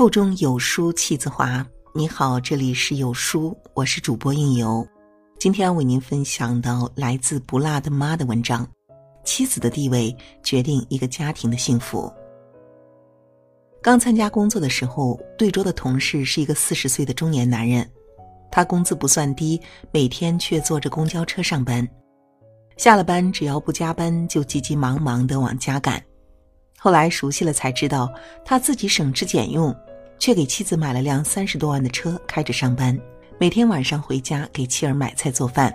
腹中有书气自华。你好，这里是有书，我是主播应由。今天为您分享到来自不辣的妈的文章：妻子的地位决定一个家庭的幸福。刚参加工作的时候，对桌的同事是一个四十岁的中年男人，他工资不算低，每天却坐着公交车上班。下了班，只要不加班，就急急忙忙的往家赶。后来熟悉了才知道，他自己省吃俭用。却给妻子买了辆三十多万的车，开着上班，每天晚上回家给妻儿买菜做饭。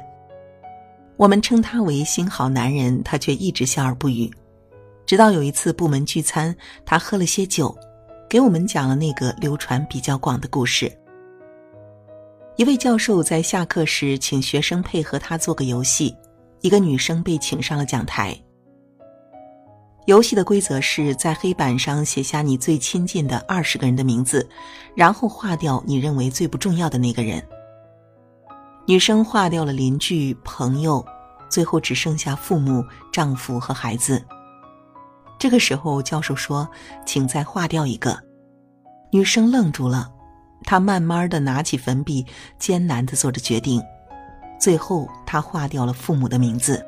我们称他为“新好男人”，他却一直笑而不语。直到有一次部门聚餐，他喝了些酒，给我们讲了那个流传比较广的故事：一位教授在下课时请学生配合他做个游戏，一个女生被请上了讲台。游戏的规则是在黑板上写下你最亲近的二十个人的名字，然后划掉你认为最不重要的那个人。女生划掉了邻居、朋友，最后只剩下父母、丈夫和孩子。这个时候，教授说：“请再划掉一个。”女生愣住了，她慢慢的拿起粉笔，艰难的做着决定。最后，她划掉了父母的名字。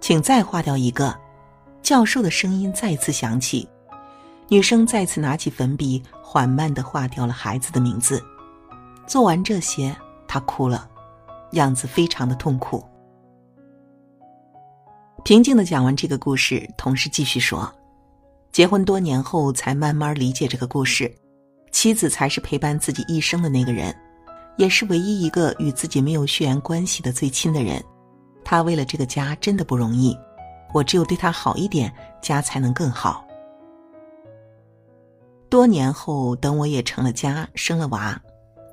请再划掉一个。教授的声音再次响起，女生再次拿起粉笔，缓慢的划掉了孩子的名字。做完这些，她哭了，样子非常的痛苦。平静的讲完这个故事，同事继续说：“结婚多年后，才慢慢理解这个故事。妻子才是陪伴自己一生的那个人，也是唯一一个与自己没有血缘关系的最亲的人。他为了这个家，真的不容易。”我只有对他好一点，家才能更好。多年后，等我也成了家，生了娃，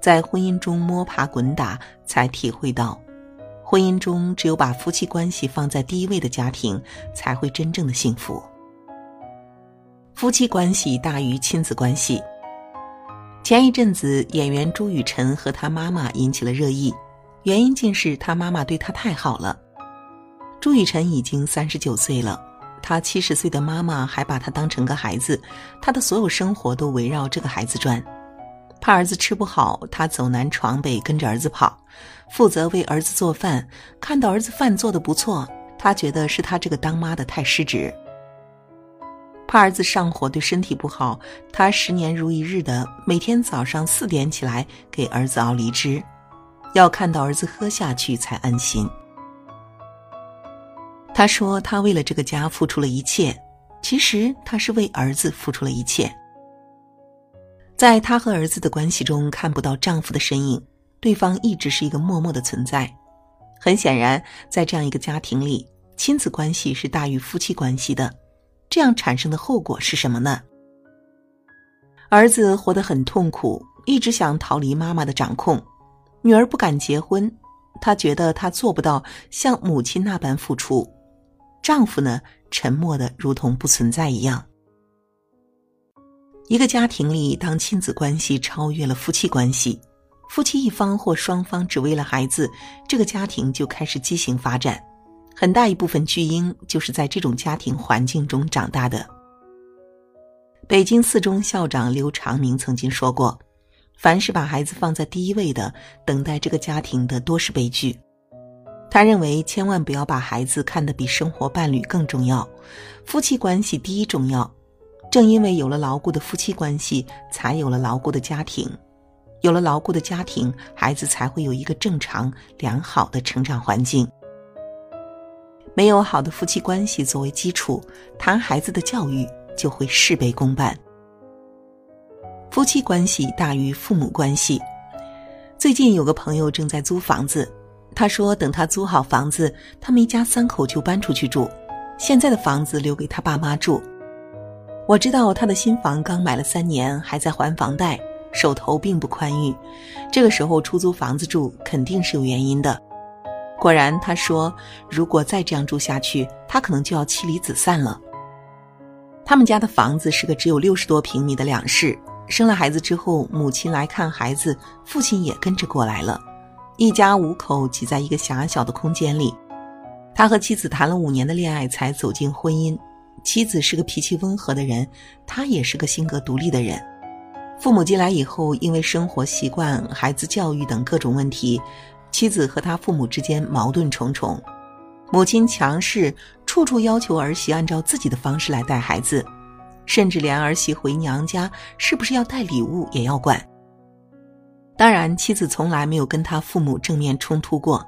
在婚姻中摸爬滚打，才体会到，婚姻中只有把夫妻关系放在第一位的家庭，才会真正的幸福。夫妻关系大于亲子关系。前一阵子，演员朱雨辰和他妈妈引起了热议，原因竟是他妈妈对他太好了。朱雨辰已经三十九岁了，他七十岁的妈妈还把他当成个孩子，他的所有生活都围绕这个孩子转。怕儿子吃不好，他走南闯北跟着儿子跑，负责为儿子做饭。看到儿子饭做的不错，他觉得是他这个当妈的太失职。怕儿子上火对身体不好，他十年如一日的每天早上四点起来给儿子熬梨汁，要看到儿子喝下去才安心。他说：“他为了这个家付出了一切，其实他是为儿子付出了一切。在他和儿子的关系中看不到丈夫的身影，对方一直是一个默默的存在。很显然，在这样一个家庭里，亲子关系是大于夫妻关系的。这样产生的后果是什么呢？儿子活得很痛苦，一直想逃离妈妈的掌控；女儿不敢结婚，她觉得她做不到像母亲那般付出。”丈夫呢，沉默的如同不存在一样。一个家庭里，当亲子关系超越了夫妻关系，夫妻一方或双方只为了孩子，这个家庭就开始畸形发展。很大一部分巨婴就是在这种家庭环境中长大的。北京四中校长刘长明曾经说过：“凡是把孩子放在第一位的，等待这个家庭的多是悲剧。”他认为，千万不要把孩子看得比生活伴侣更重要，夫妻关系第一重要。正因为有了牢固的夫妻关系，才有了牢固的家庭，有了牢固的家庭，孩子才会有一个正常良好的成长环境。没有好的夫妻关系作为基础，谈孩子的教育就会事倍功半。夫妻关系大于父母关系。最近有个朋友正在租房子。他说：“等他租好房子，他们一家三口就搬出去住。现在的房子留给他爸妈住。我知道他的新房刚买了三年，还在还房贷，手头并不宽裕。这个时候出租房子住，肯定是有原因的。果然，他说如果再这样住下去，他可能就要妻离子散了。他们家的房子是个只有六十多平米的两室。生了孩子之后，母亲来看孩子，父亲也跟着过来了。”一家五口挤在一个狭小的空间里，他和妻子谈了五年的恋爱才走进婚姻。妻子是个脾气温和的人，他也是个性格独立的人。父母进来以后，因为生活习惯、孩子教育等各种问题，妻子和他父母之间矛盾重重。母亲强势，处处要求儿媳按照自己的方式来带孩子，甚至连儿媳回娘家是不是要带礼物也要管。当然，妻子从来没有跟他父母正面冲突过，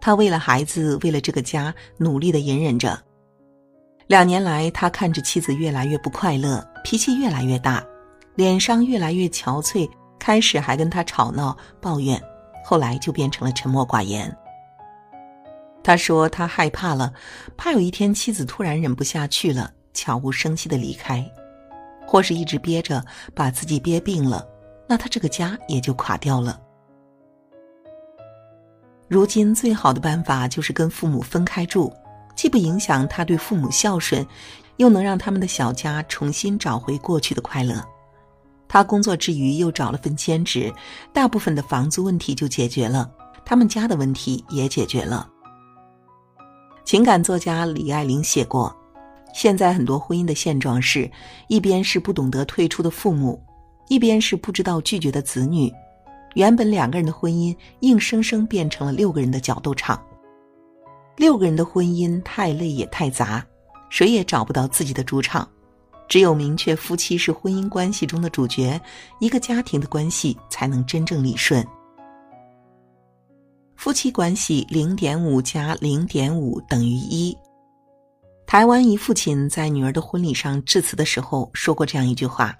他为了孩子，为了这个家，努力的隐忍着。两年来，他看着妻子越来越不快乐，脾气越来越大，脸上越来越憔悴，开始还跟他吵闹抱怨，后来就变成了沉默寡言。他说他害怕了，怕有一天妻子突然忍不下去了，悄无声息的离开，或是一直憋着，把自己憋病了。那他这个家也就垮掉了。如今最好的办法就是跟父母分开住，既不影响他对父母孝顺，又能让他们的小家重新找回过去的快乐。他工作之余又找了份兼职，大部分的房租问题就解决了，他们家的问题也解决了。情感作家李爱玲写过，现在很多婚姻的现状是，一边是不懂得退出的父母。一边是不知道拒绝的子女，原本两个人的婚姻硬生生变成了六个人的角斗场。六个人的婚姻太累也太杂，谁也找不到自己的主场。只有明确夫妻是婚姻关系中的主角，一个家庭的关系才能真正理顺。夫妻关系零点五加零点五等于一。台湾一父亲在女儿的婚礼上致辞的时候说过这样一句话。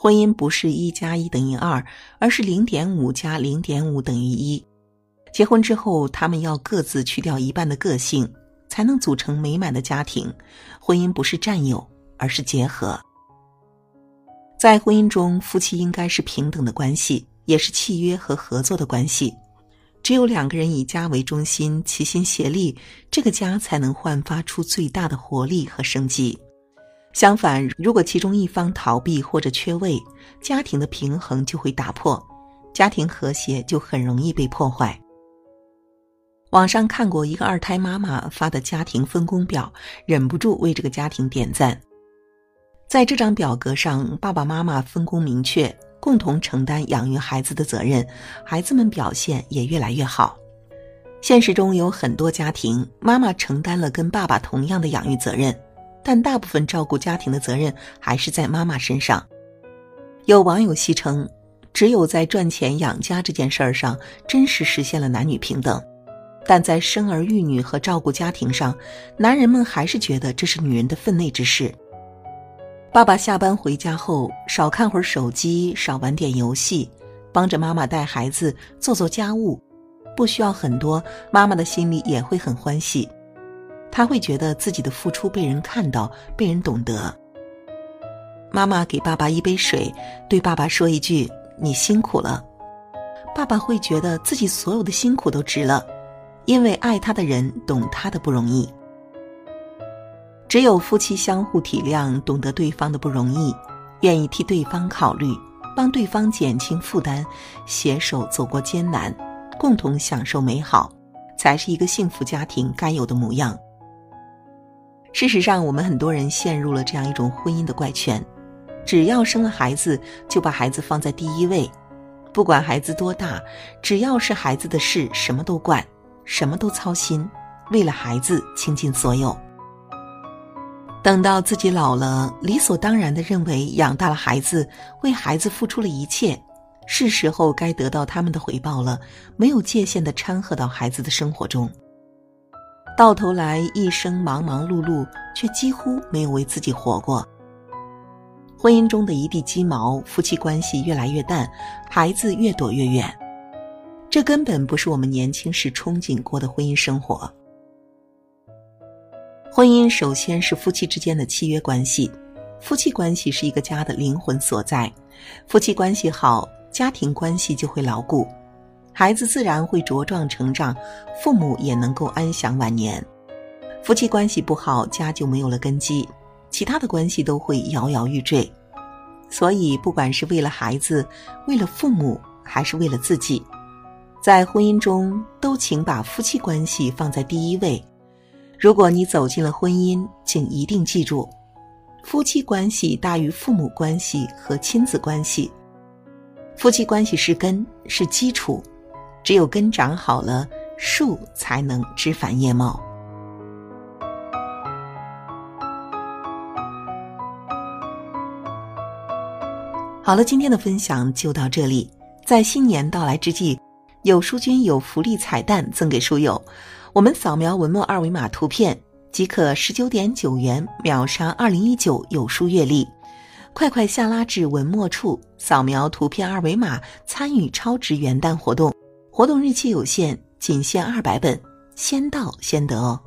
婚姻不是一加一等于二，而是零点五加零点五等于一。结婚之后，他们要各自去掉一半的个性，才能组成美满的家庭。婚姻不是占有，而是结合。在婚姻中，夫妻应该是平等的关系，也是契约和合作的关系。只有两个人以家为中心，齐心协力，这个家才能焕发出最大的活力和生机。相反，如果其中一方逃避或者缺位，家庭的平衡就会打破，家庭和谐就很容易被破坏。网上看过一个二胎妈妈发的家庭分工表，忍不住为这个家庭点赞。在这张表格上，爸爸妈妈分工明确，共同承担养育孩子的责任，孩子们表现也越来越好。现实中有很多家庭，妈妈承担了跟爸爸同样的养育责任。但大部分照顾家庭的责任还是在妈妈身上。有网友戏称，只有在赚钱养家这件事儿上，真实实现了男女平等；但在生儿育女和照顾家庭上，男人们还是觉得这是女人的分内之事。爸爸下班回家后，少看会儿手机，少玩点游戏，帮着妈妈带孩子，做做家务，不需要很多，妈妈的心里也会很欢喜。他会觉得自己的付出被人看到，被人懂得。妈妈给爸爸一杯水，对爸爸说一句“你辛苦了”，爸爸会觉得自己所有的辛苦都值了，因为爱他的人懂他的不容易。只有夫妻相互体谅，懂得对方的不容易，愿意替对方考虑，帮对方减轻负担，携手走过艰难，共同享受美好，才是一个幸福家庭该有的模样。事实上，我们很多人陷入了这样一种婚姻的怪圈：只要生了孩子，就把孩子放在第一位，不管孩子多大，只要是孩子的事，什么都管，什么都操心，为了孩子倾尽所有。等到自己老了，理所当然的认为养大了孩子，为孩子付出了一切，是时候该得到他们的回报了，没有界限的掺和到孩子的生活中。到头来，一生忙忙碌碌，却几乎没有为自己活过。婚姻中的一地鸡毛，夫妻关系越来越淡，孩子越躲越远，这根本不是我们年轻时憧憬过的婚姻生活。婚姻首先是夫妻之间的契约关系，夫妻关系是一个家的灵魂所在，夫妻关系好，家庭关系就会牢固。孩子自然会茁壮成长，父母也能够安享晚年。夫妻关系不好，家就没有了根基，其他的关系都会摇摇欲坠。所以，不管是为了孩子，为了父母，还是为了自己，在婚姻中都请把夫妻关系放在第一位。如果你走进了婚姻，请一定记住，夫妻关系大于父母关系和亲子关系，夫妻关系是根，是基础，只有根长好了，树才能枝繁叶茂。好了，今天的分享就到这里。在新年到来之际，有书君有福利彩蛋赠给书友，我们扫描文末二维码图片即可十九点九元秒杀二零一九有书月历。快快下拉至文末处，扫描图片二维码参与超值元旦活动，活动日期有限，仅限二百本，先到先得哦。